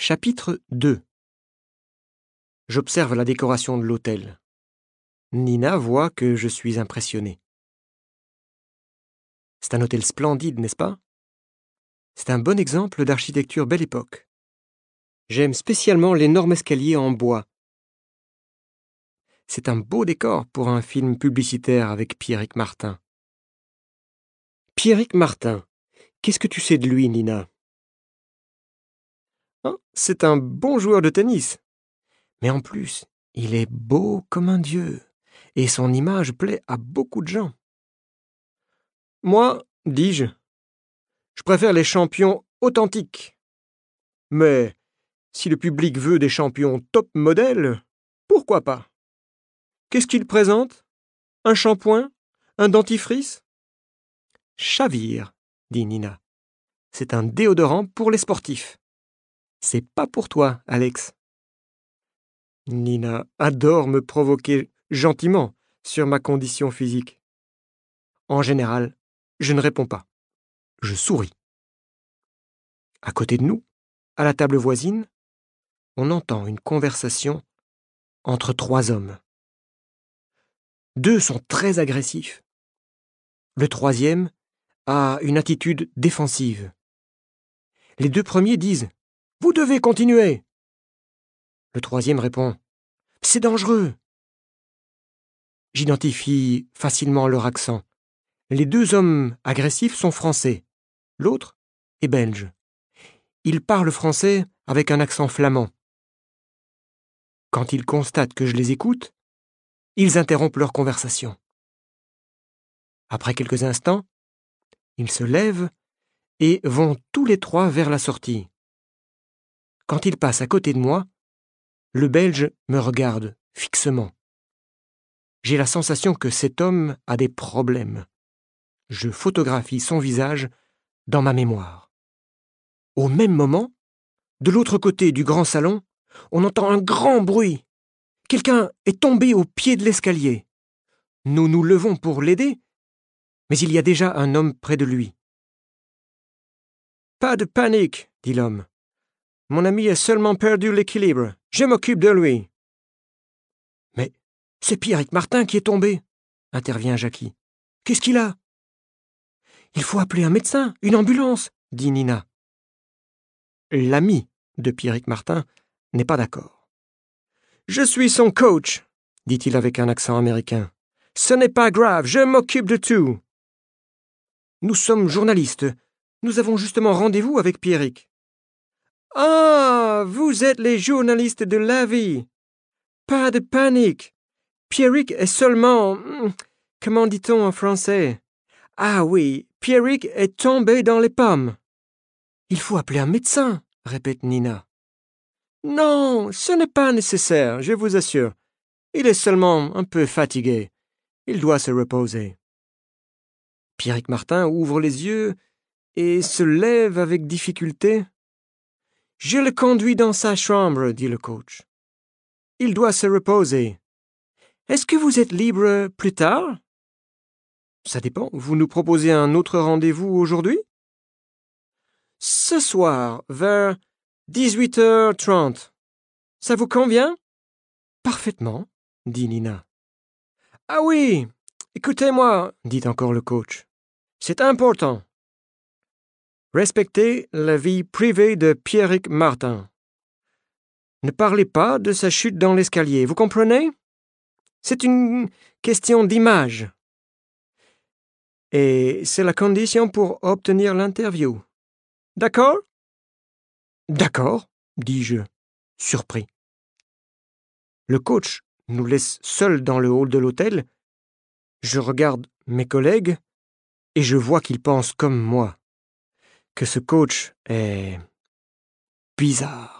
Chapitre 2 J'observe la décoration de l'hôtel. Nina voit que je suis impressionné. C'est un hôtel splendide, n'est-ce pas? C'est un bon exemple d'architecture belle époque. J'aime spécialement l'énorme escalier en bois. C'est un beau décor pour un film publicitaire avec Pierrick Martin. Pierrick Martin, qu'est-ce que tu sais de lui, Nina? Hein, C'est un bon joueur de tennis. Mais en plus, il est beau comme un dieu, et son image plaît à beaucoup de gens. Moi, dis-je, je préfère les champions authentiques. Mais si le public veut des champions top modèles, pourquoi pas? Qu'est-ce qu'il présente? Un shampoing? Un dentifrice? Chavire, dit Nina. C'est un déodorant pour les sportifs. C'est pas pour toi, Alex. Nina adore me provoquer gentiment sur ma condition physique. En général, je ne réponds pas. Je souris. À côté de nous, à la table voisine, on entend une conversation entre trois hommes. Deux sont très agressifs. Le troisième a une attitude défensive. Les deux premiers disent Vous devez continuer. Le troisième répond C'est dangereux. J'identifie facilement leur accent. Les deux hommes agressifs sont français. L'autre est belge. Ils parlent français avec un accent flamand. Quand ils constatent que je les écoute, ils interrompent leur conversation. Après quelques instants, ils se lèvent et vont tous les trois vers la sortie. Quand ils passent à côté de moi, le Belge me regarde fixement. J'ai la sensation que cet homme a des problèmes. Je photographie son visage dans ma mémoire. Au même moment, de l'autre côté du grand salon, on entend un grand bruit. Quelqu'un est tombé au pied de l'escalier. Nous nous levons pour l'aider, mais il y a déjà un homme près de lui. Pas de panique, dit l'homme. Mon ami a seulement perdu l'équilibre. Je m'occupe de lui. Mais c'est Pierrick Martin qui est tombé, intervient Jackie. Qu'est-ce qu'il a? Il faut appeler un médecin, une ambulance, dit Nina. L'ami de Pierrick Martin n'est pas d'accord. Je suis son coach, dit-il avec un accent américain. Ce n'est pas grave, je m'occupe de tout. Nous sommes journalistes. Nous avons justement rendez-vous avec Pierrick. Ah, vous êtes les journalistes de la vie. Pas de panique. Pierrick est seulement. hmm, Comment dit-on en français? Ah oui, Pierrick est tombé dans les pommes. Il faut appeler un médecin, répète Nina. Non, ce n'est pas nécessaire, je vous assure. Il est seulement un peu fatigué. Il doit se reposer. Pierrick Martin ouvre les yeux et se lève avec difficulté. Je le conduis dans sa chambre, dit le coach. Il doit se reposer. Est-ce que vous êtes libre plus tard? Ça dépend. Vous nous proposez un autre rendez-vous aujourd'hui? Ce soir, vers 18h30. Ça vous convient? Parfaitement, dit Nina. Ah oui, écoutez-moi, dit encore le coach. C'est important. Respectez la vie privée de Pierrick Martin. Ne parlez pas de sa chute dans l'escalier, vous comprenez? C'est une question d'image. Et c'est la condition pour obtenir l'interview. D'accord? D'accord, dis-je, surpris. Le coach nous laisse seuls dans le hall de l'hôtel. Je regarde mes collègues et je vois qu'ils pensent comme moi, que ce coach est bizarre.